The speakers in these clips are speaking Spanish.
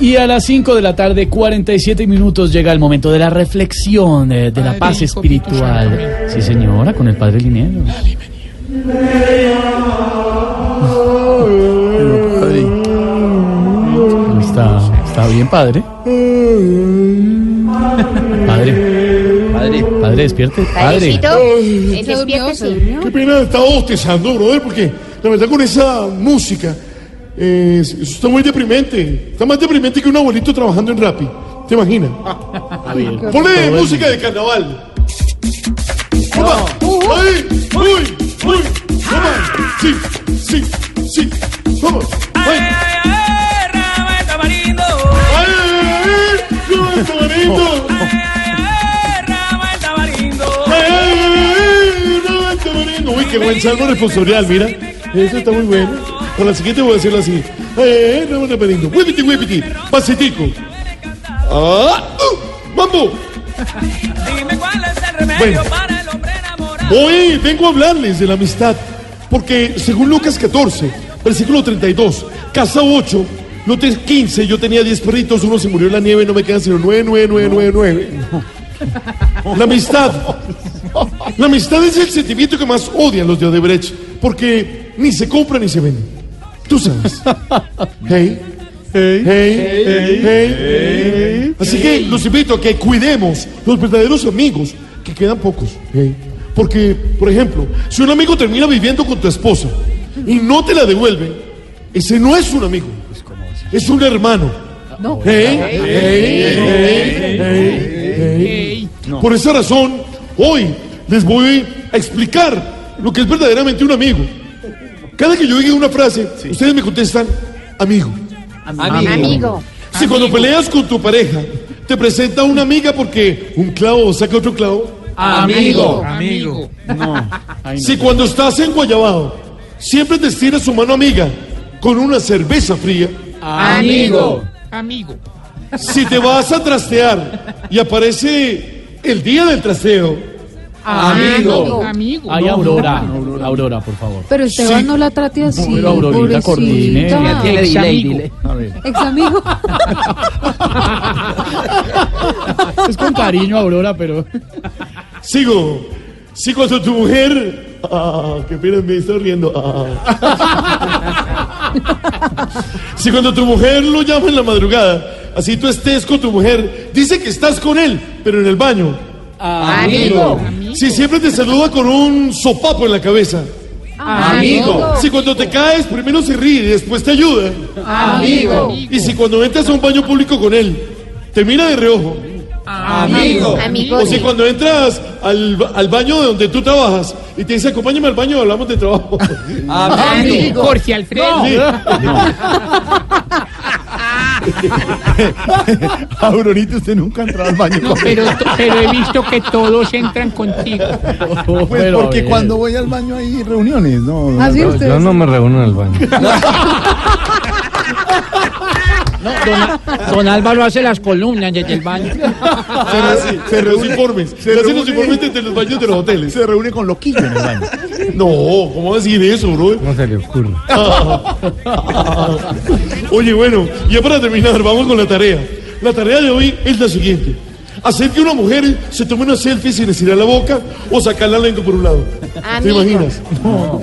Y a las 5 de la tarde, 47 minutos, llega el momento de la reflexión, eh, de la paz espiritual. Sí, señora, con el padre Linero. ¿Cómo está? ¿Está bien, padre? Padre. Padre. Padre, despierte. Padre. Eh, despiértese. Qué pena, estaba bostezando, brother, porque la verdad con esa música, eh, eso está muy deprimente. Está más deprimente que un abuelito trabajando en Rappi. ¿Te imaginas? Ponle música de carnaval. ¡Toma! ¡Ay! ¡Uy! ¡Uy! ¡Toma! ¡Sí! ¡Sí! ¡Sí! ¡Vamos! ¡Ay! ¡Ay! ¡Ay! ¡Tamarindo! ¡Ay! ¡Ay! ¡Tamarindo! Uy, qué buen salmo responsorial, mira. Eso está muy bueno. Con la siguiente voy a hacerlo así. ¡Ay! ¡No, tamarindo! ¡Huipiti, huipiti! ¡Pasitico! ¡Ah! ¡Uh! ¡Mambo! Dime cuál es el remedio Bueno. para el hombre enamorado. Hoy vengo a hablarles de la amistad, porque según Lucas 14, versículo 32, casa 8, notes 15, yo tenía 10 perritos, uno se murió en la nieve, no me quedan sino 9, 9, 9, 9, 9. La amistad. La amistad es el sentimiento que más odian los de Odebrecht, porque ni se compra ni se vende. Tú sabes. Hey. Hey, hey, hey, Así que los invito a que cuidemos los verdaderos amigos, que quedan pocos. Hey. Porque, por ejemplo, si un amigo termina viviendo con tu esposa y no te la devuelve, ese no es un amigo, es un hermano. Hey, hey, hey, hey, hey. Por esa razón, hoy les voy a explicar lo que es verdaderamente un amigo. Cada que yo diga una frase, ustedes me contestan, amigo. Amigo. Si cuando peleas con tu pareja, te presenta una amiga porque un clavo saca otro clavo. Amigo. Amigo. No. Ay, no. Si cuando estás en Guayabao, siempre te estiras su mano amiga con una cerveza fría. Amigo. Amigo. Si te vas a trastear y aparece el día del trasteo, Amigo. Amigo. Ay, Aurora. Aurora, por favor. Pero Esteban Sí. no la trate así. Pero Aurorita, coordine. pobrecita. Dile, Ex amigo. A ver. Ex amigo. Es con cariño, Aurora, pero. sigo. Si cuando tu mujer. Ah, qué pena, me estoy riendo. Ah. Si cuando tu mujer lo llama en la madrugada, así tú estés con tu mujer, dice que estás con él, pero en el baño. Amigo. Si siempre te saluda con un sopapo en la cabeza. Amigo. Si cuando te caes, primero se ríe y después te ayuda. Amigo. Y si cuando entras a un baño público con él, te mira de reojo. Amigo. Amigo. O si cuando entras al, al baño de donde tú trabajas y te dice, acompáñame al baño, hablamos de trabajo. Amigo. Jorge Alfredo. Sí. Aurorita, usted nunca ha entrado al baño No, pero, pero he visto que todos entran contigo. Pues Pero, porque cuando voy al baño hay reuniones, ¿no? no, Así no. usted. Yo no me reúno en el baño. Don Álvaro hace las columnas desde el baño. Se, se los informes. Se, hacen los informes desde los baños de los hoteles. Se reúne con loquillo en el baño. No, ¿cómo decir eso, bro? ¿Cómo se le ocurre? Oye, bueno, ya para terminar, vamos con la tarea. La tarea de hoy es la siguiente. Hacer que una mujer se tome una selfie sin estirar la boca o sacar la lengua por un lado. ¿Te Amigo. imaginas?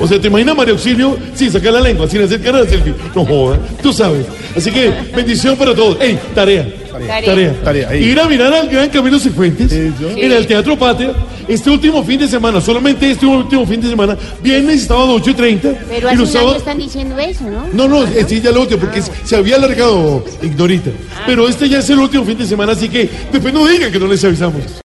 O sea, ¿te imaginas María Auxilio sin sacar la lengua, sin hacer cara de selfie? No joda, tú sabes. Así que, bendición para todos. ¡Ey, tarea! Tarea. Tarea, ahí. Ir a mirar al gran Camilo Cifuentes en el Teatro Patria este último fin de semana, solamente este último fin de semana, viernes y sábado 8 y 30. Pero y hace los un año sábados- están diciendo eso, ¿no? no, no, eh, sí, ya lo último, porque se había alargado, Ignorita. Pero este ya es el último fin de semana, así que después no digan que no les avisamos.